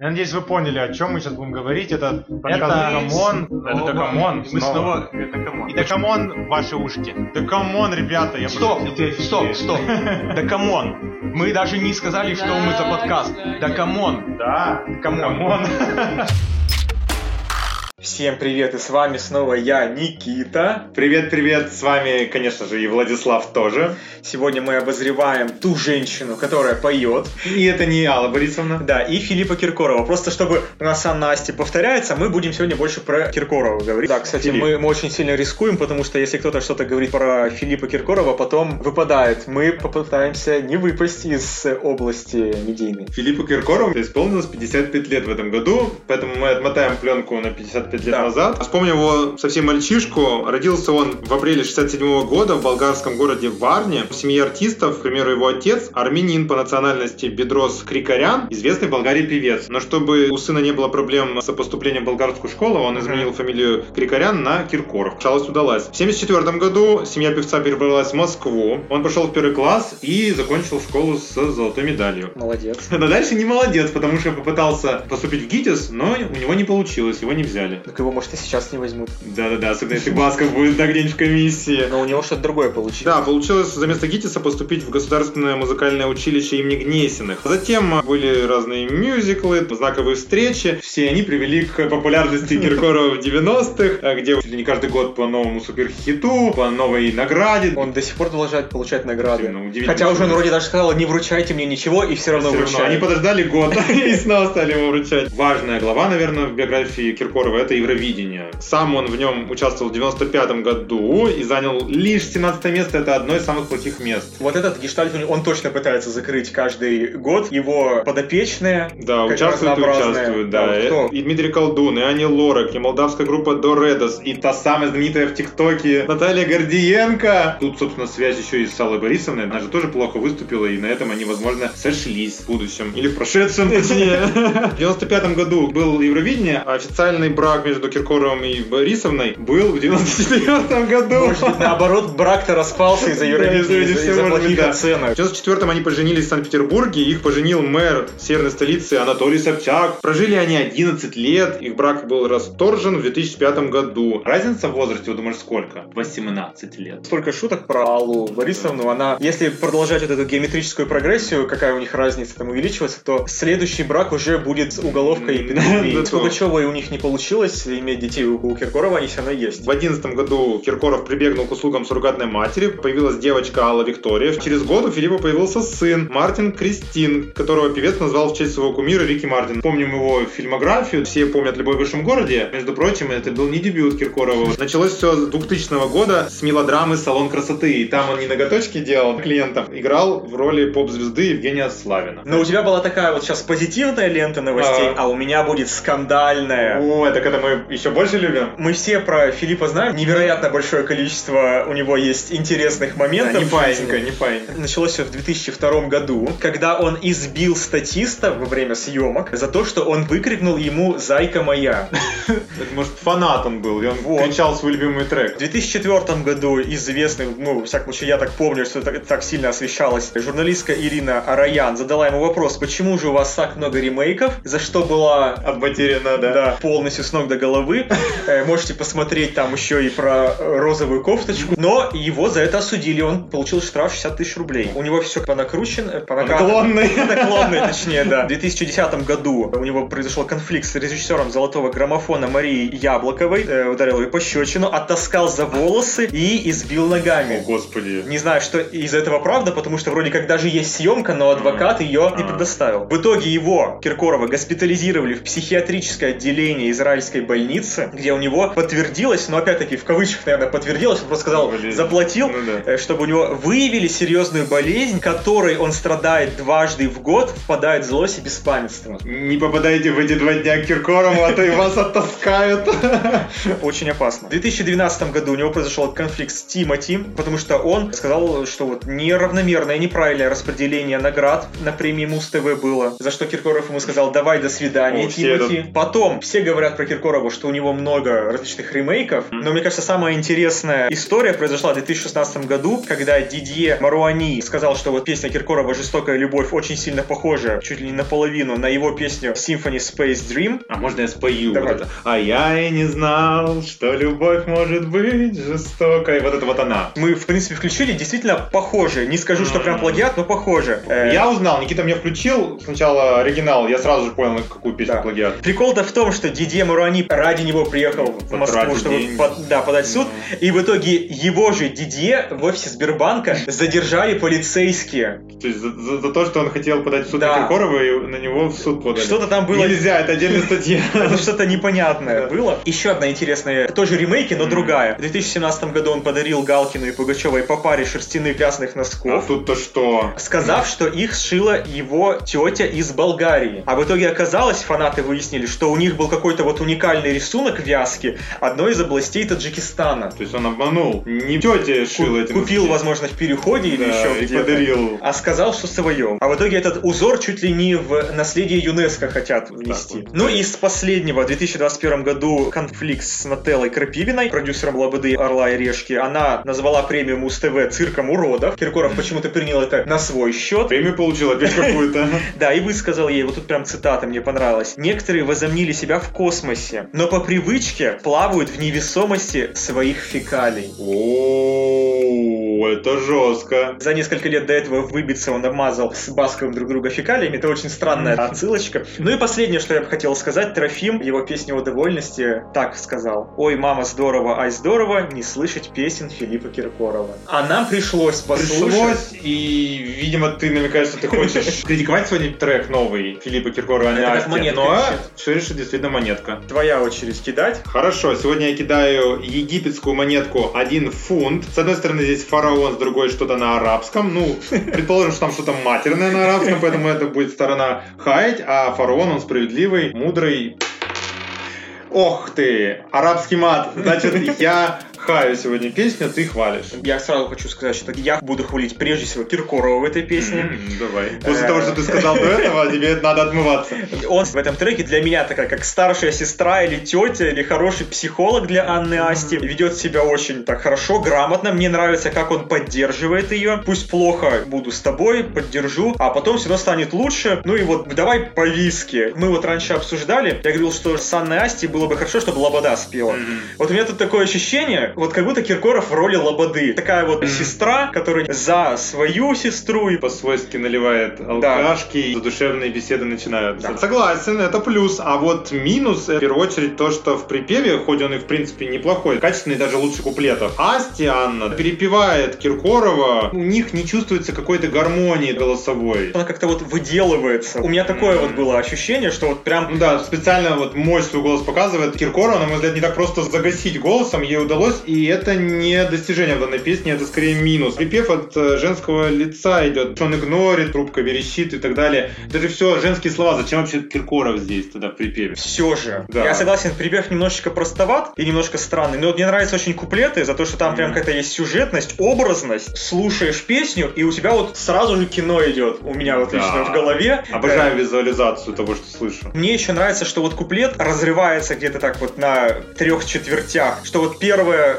Я надеюсь, вы поняли, о чем мы сейчас будем говорить. Это подкаст Это- Come on. Это Снова. Come on. Мы снова... Это come on. И да come on ваши ушки. Да come on, ребята, я Стоп, стоп, стоп. Да come on. Мы даже не сказали, что мы за подкаст. Да come on. Да, Come on. Всем привет, и с вами снова я, Никита. Привет, привет, с вами, конечно же, и Владислав тоже. Сегодня мы обозреваем ту женщину, которая поет, И это не Алла Борисовна. да, и Филиппа Киркорова. Просто чтобы у нас Asti повторяется, мы будем сегодня больше про Киркорова говорить. Да, кстати, Филипп. мы, мы очень сильно рискуем, потому что если кто-то что-то говорит про Филиппа Киркорова, потом выпадает. Мы попытаемся не выпасть из области медийной. Филиппу Киркорову исполнилось 55 лет в этом году, поэтому мы отмотаем пленку на 55 лет Да. назад. Вспомним его совсем мальчишку. Родился он в апреле 67 года в болгарском городе Варне. В семье артистов, к примеру, его отец армянин по национальности Бедрос Крикарян, известный в Болгарии певец. Но чтобы у сына не было проблем с поступлением в болгарскую школу, он изменил фамилию Крикарян на Киркоров. Шалость удалась. В 74 году семья певца перебралась в Москву. Он пошел в первый класс и закончил школу с золотой медалью. Молодец. Но дальше не молодец, потому что попытался поступить в ГИТИС, но у него не получилось, его не взяли. Так его, может, и сейчас не возьмут. Да-да-да, особенно если Басков будет где-нибудь в комиссии. Но у него что-то другое получилось. Да, получилось за место ГИТИСа поступить в Государственное музыкальное училище имени Гнесиных. Затем были разные мюзиклы, знаковые встречи. Все они привели к популярности Киркорова в 90-х, а, где чуть ли не каждый год по новому суперхиту, по новой награде. Он до сих пор продолжает получать награды. Удивительно. Хотя уже он вроде даже сказал, не вручайте мне ничего, и все равно Всё равно. вручает. Они подождали год и снова стали ему вручать. Важная глава, наверное, в биографии Киркорова – это Евровидение. Сам он в нем участвовал в 95 году и занял лишь 17 место. Это одно из самых плохих мест. Вот этот гештальт, он точно пытается закрыть каждый год. Его подопечные, Да, участвуют и участвуют, Да, да. кто? И, и Дмитрий Колдун, и Ани Лорак, и молдавская группа Доредос, и та самая знаменитая в ТикТоке Наталья Гордиенко. Тут, собственно, связь еще и с Аллой Борисовной. Она же тоже плохо выступила, и на этом они, возможно, сошлись в будущем. Или в прошедшем, точнее. В 95 году был Евровидение, а официальный брак между Киркоровым и Борисовной был в 94 году. может наоборот, брак-то распался из-за из-за может быть, плохих да. оценок. В 94-м они поженились в Санкт-Петербурге, их поженил мэр северной столицы Анатолий Собчак. Прожили они 11 лет, их брак был расторжен в 2005 году. Разница в возрасте, вы думаешь, сколько? 18 лет. Столько шуток про Аллу Борисовну. Она, если продолжать вот эту геометрическую прогрессию, какая у них разница там увеличивается, то следующий брак уже будет с уголовкой и педофилией. Пугачевой у них не получилось иметь детей, у у Киркорова они все равно есть. В 2011 году Киркоров прибегнул к услугам суррогатной матери, появилась девочка Алла Виктория. Через год у Филиппа появился сын Мартин Кристин, которого певец назвал в честь своего кумира Рики Мартин. Помним его фильмографию, все помнят «Любовь в большом городе». Между прочим, это был не дебют Киркорова. Началось все с 2000 года с мелодрамы «Салон красоты». И там он не ноготочки делал клиентам, играл в роли поп-звезды Евгения Славина. Но у тебя была такая вот сейчас позитивная лента новостей, А. а у меня будет скандальная. О, так это мы еще больше любим. Мы все про Филиппа знаем. Невероятно большое количество у него есть интересных моментов. не в паинька, не паинька. Началось все в 2002 году, когда он избил статиста во время съемок за то, что он выкрикнул ему «Зайка моя». Может, фанат он был, и он Вот. кричал свой любимый трек. В 2004 году известный, ну, во всяком случае, я так помню, что это так сильно освещалось, журналистка Ирина Араян задала ему вопрос, почему же у вас так много ремейков, за что была Обматерена, да. да, полностью с ног до головы. Э, Можете посмотреть там еще и про э, розовую кофточку. Но его за это осудили, он получил штраф 60 тысяч рублей. У него все понакручено, понакатано. Наклонный. Наклонный, точнее, да. В 2010 году у него произошел конфликт с режиссером «Золотого граммофона» Марией Яблоковой. Э, Ударил ее пощечину, оттаскал за волосы и избил О, ногами. господи. Не знаю, что из этого правда, потому что вроде как даже есть съемка, но адвокат ее не предоставил. В итоге его, Киркорова, госпитализировали в психиатрическое отделение израильской больницы, где у него подтвердилось, но опять-таки в кавычках, наверное, подтвердилось, он просто сказал, Болезнь. заплатил, Ну да. э, чтобы у него выявили серьезную болезнь, которой он страдает дважды в год, впадает в злость и беспамятство. Не попадайте в эти два дня к Киркорову, а то и вас оттаскают. Очень опасно. В 2012 году у него произошел конфликт с Тимати, потому что он сказал, что вот неравномерное, неправильное распределение наград на премии Муз ТВ было, за что Киркоров ему сказал, давай, до свидания, Тимати. Потом все говорят про Киркорова, Киркорову, что у него много различных ремейков, но мне кажется, самая интересная история произошла в 2016 году, когда Дидье Маруани сказал, что вот песня Киркорова «Жестокая любовь» очень сильно похожа, чуть ли не наполовину, на его песню Symphony Space Dream. А можно я спою Давай. вот это? А я и не знал, что любовь может быть жестокой. Вот это вот она. Мы, в принципе, включили, действительно похоже. Не скажу, что прям плагиат, но похоже. Э, Я узнал, Никита мне включил сначала оригинал, я сразу же понял, какую песню Да. плагиат. Прикол-то в том, что Дидье Маруани ради него приехал в Москву, чтобы под- да, подать в суд. И в итоге его же Дидье в офисе Сбербанка задержали полицейские. То есть за, за- за то, что он хотел подать в суд Да. на Киркорова, и на него в суд подали. Что-то там было... Нельзя, это отдельная статья. Это что-то непонятное было. Еще одна интересная, тоже ремейки, но другая. В 2017 году он подарил Галкину и Пугачевой по паре шерстяных красных А носков. тут-то что? сказав, что их сшила его тетя из Болгарии. А в итоге оказалось, фанаты выяснили, что у них был какой-то вот уникальный рисунок вязки одной из областей Таджикистана. То есть он обманул. Не тетя шила эти Купил, носки. возможно, в переходе или Да, еще и где-то. подарил. А сказал, что свое. А в итоге этот узор чуть ли не в наследие ЮНЕСКо хотят внести. вот. Ну и из последнего, в 2021 году, конфликт с Нателлой Крапивиной, продюсером Лободы Орла и Решки. Она назвала премию Муз-ТВ цирком уродов. Киркоров почему-то принял это на свой счет. Премию получил опять какую-то. Да, и высказал ей, вот тут прям цитата мне понравилась. Некоторые возомнили себя в космосе, но по привычке плавают в невесомости своих фекалий. О, это жестко. За несколько лет до этого выбиться он обмазал с Басковым друг друга фекалиями. Это очень странная отсылочка. Ну и последнее, что я бы хотел сказать. Трофим, его песня о довольности, так сказал. Ой, мама, здорово, ай, здорово, не слышать песен Филиппа Киркорова. А нам пришлось послушать. Пришлось, и, видимо, ты намекаешь, что ты хочешь критиковать сегодня трек новый Филиппа Киркорова Это как «Настя», монетка но все решит действительно монетка. Твоя очередь кидать. Хорошо, сегодня я кидаю египетскую монетку 1 фунт. С одной стороны здесь фараон, с другой что-то на арабском. Ну, предположим, что там что-то матерное на арабском, поэтому это будет сторона хаять, а фараон, он справедливый, мудрый. Ох ты, арабский мат. Значит, я хаю сегодня песню, ты хвалишь. Я сразу хочу сказать, что я буду хвалить прежде всего Киркорова в этой песне. Давай. После того, что ты сказал до этого, тебе надо отмываться. Он в этом треке для меня такая, как старшая сестра или тетя, или хороший психолог для Анны Асти. Ведет себя очень так хорошо, грамотно. Мне нравится, как он поддерживает ее. Пусть плохо, буду с тобой, поддержу, а потом все равно станет лучше. Ну и вот давай по виске. Мы вот раньше обсуждали, я говорил, что с Анной Асти было бы хорошо, чтобы Лобода спела. Вот у меня тут такое ощущение, вот как будто Киркоров в роли Лободы. Такая вот сестра, которая за свою сестру и По-свойски наливает алкашки, и задушевные беседы начинаются. Да. Согласен, это плюс. А вот минус, в первую очередь, то, что в припеве, хоть он и в принципе неплохой, качественный даже лучше куплетов, Асти Анна перепевает Киркорова, у них не чувствуется какой-то гармонии голосовой. она как-то вот выделывается. У меня такое вот было ощущение, что вот прям да, специально вот мощь свой голос показывает. Киркорова, на мой взгляд, не так просто загасить голосом, ей удалось, и это не достижение в данной песне, это скорее минус. Припев от э, женского лица идет, он игнорит, трубка верещит и так далее. Это же все женские слова, зачем вообще Киркоров здесь тогда в припеве? все же. Да. Я согласен, припев немножечко простоват и немножко странный, но вот мне нравятся очень куплеты за то, что там прям Мгм. какая-то есть сюжетность, образность. Слушаешь песню, и у тебя вот сразу же кино идет. У меня вот Да. лично в голове. Обожаю Э, визуализацию того, что слышу. Мне еще нравится, что вот куплет разрывается где-то так вот на трех четвертях, что вот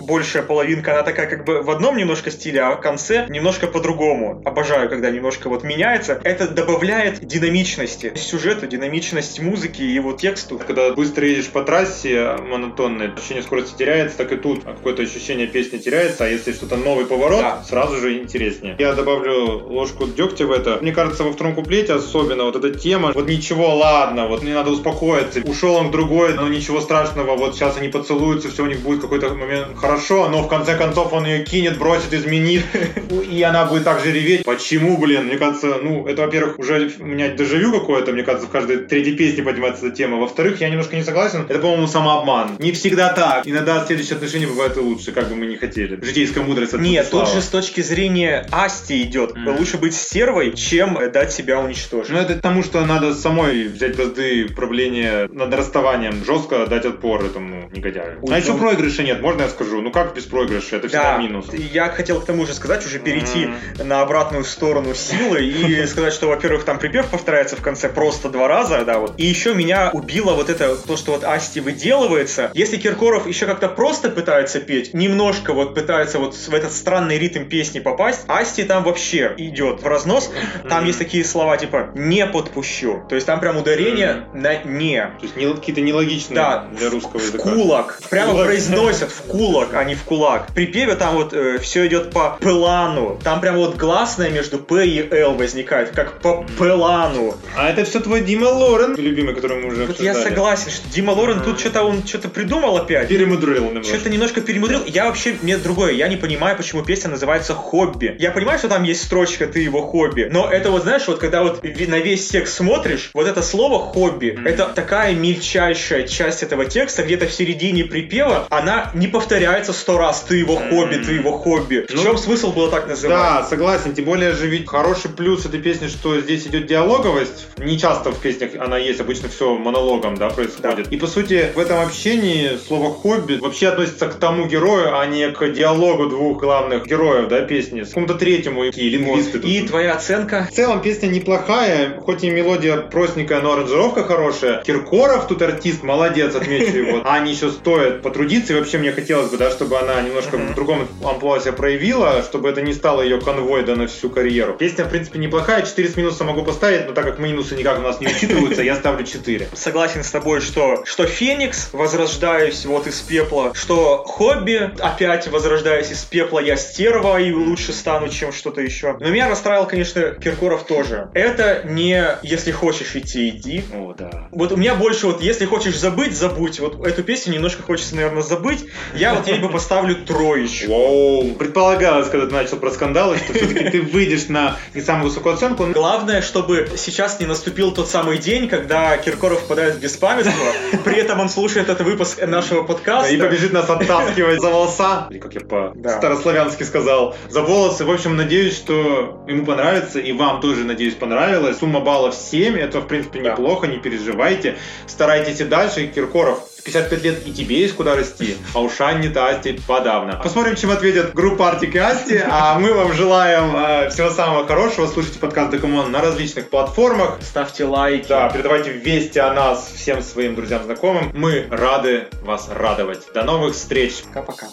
большая половинка, она такая как бы в одном немножко стиле, а в конце немножко по-другому. Обожаю, когда немножко вот меняется. Это добавляет динамичности сюжету, динамичность музыки и вот тексту. Когда быстро едешь по трассе, монотонное ощущение скорости теряется, так и тут какое-то ощущение песни теряется, а если что-то новый поворот, Да. сразу же интереснее. Я добавлю ложку дегтя в это. Мне кажется, во втором куплете особенно вот эта тема, вот ничего, ладно, вот мне надо успокоиться. Ушел он в другой, но ничего страшного, вот сейчас они поцелуются, все у них будет какой-то момент хорошо, но в конце концов он ее кинет, бросит, изменит, и она будет так же реветь. Почему, блин? Мне кажется, ну, это, во-первых, уже у меня дежавю какое-то, мне кажется, в каждой третьей песне поднимается эта тема. Во-вторых, я немножко не согласен. Это, по-моему, самообман. Не всегда так. Иногда следующие отношения бывают и лучше, как бы мы не хотели. Житейская мудрость от Нет, тут же с точки зрения Асти идет. Мгм. Лучше быть стервой, чем э, дать себя уничтожить. Ну, это к тому, что надо самой взять бразды правления над расставанием, жестко дать отпор этому негодяю. Ой, а еще ну- проигрыша нет, можно я скажу? Скажу. Ну как без проигрыша? Это всегда Да, минус. я хотел к тому же сказать, уже перейти на обратную сторону силы и сказать, что, во-первых, там припев повторяется в конце просто два раза, да, вот. И еще меня убило вот это, то, что вот Асти выделывается. Если Киркоров еще как-то просто пытается петь, немножко вот пытается вот в этот странный ритм песни попасть, Асти там вообще идет в разнос. Там есть такие слова типа «не подпущу». То есть там прям ударение на «не». То есть не- какие-то нелогичные Да, для русского языка. кулак. Прямо Кулак. произносят в кулак, а не в кулак. В припеве там вот все идет по плану. Там прям вот гласная между П и Л возникает, как по плану. А это все твой Дима Лорен, любимый, который мы уже Вот я обсуждали. согласен, что Дима Лорен тут что-то он что-то придумал опять. Перемудрил немножко. Что-то немножко перемудрил. Я вообще, мне другое, я не понимаю, почему песня называется «Хобби». Я понимаю, что там есть строчка «Ты его хобби», но это вот, знаешь, вот когда вот на весь текст смотришь, вот это слово «хобби», это такая мельчайшая часть этого текста, где-то в середине припева, она не повторяется сто раз «Ты его хобби, ты его хобби». В Ну, чем смысл было так называть? Да, согласен. Тем более же ведь хороший плюс этой песни, что здесь идет диалоговость. Не часто в песнях она есть, обычно все монологом, да, происходит. И по сути в этом общении слово хобби вообще относится к тому герою, а не к диалогу двух главных героев, да, песни. К какому-то третьему и лингвисты. тут. И твоя оценка? В целом песня неплохая, хоть и мелодия простенькая, но аранжировка хорошая. Киркоров тут артист, молодец, отмечу его. А они еще стоят потрудиться, и вообще мне хотелось бы, да, чтобы она немножко Мгм. в другом амплуа себя проявила, чтобы это не стало ее конвой, да, на всю карьеру. Песня, в принципе, неплохая, 4 с минуса могу поставить, но так как минусы никак у нас не учитываются, я ставлю 4. Согласен с тобой, что, что Феникс, возрождаюсь вот из пепла, что Хобби, опять возрождаюсь из пепла, я стерва и лучше стану, чем что-то еще. Но меня расстраивал, конечно, Киркоров тоже. Это не «если хочешь идти, иди». О, да. Вот у меня больше вот «если хочешь забыть, забудь». Вот эту песню немножко хочется, наверное, забыть. Я вот бы поставлю троечку. Воу. Предполагалось, когда ты начал про скандалы, что все-таки ты выйдешь на не самую высокую оценку. Главное, чтобы сейчас не наступил тот самый день, когда Киркоров впадает в беспамятство, при этом он слушает этот выпуск нашего подкаста. И побежит нас оттаскивать за волоса. Или как я Да. по-старославянски сказал. За волосы. В общем, надеюсь, что ему понравится. И вам тоже, надеюсь, понравилось. Сумма баллов 7. Это, в принципе, Да. неплохо. Не переживайте. Старайтесь и дальше. Киркоров, 55 лет и тебе есть куда расти. А уж Анна-то Asti подавно. Посмотрим, чем ответят группа Artik и Asti. А мы вам желаем э, всего самого хорошего. Слушайте подкаст Да come on на различных платформах. Ставьте лайки. Да, передавайте вести о нас всем своим друзьям, знакомым. Мы рады вас радовать. До новых встреч. Пока-пока.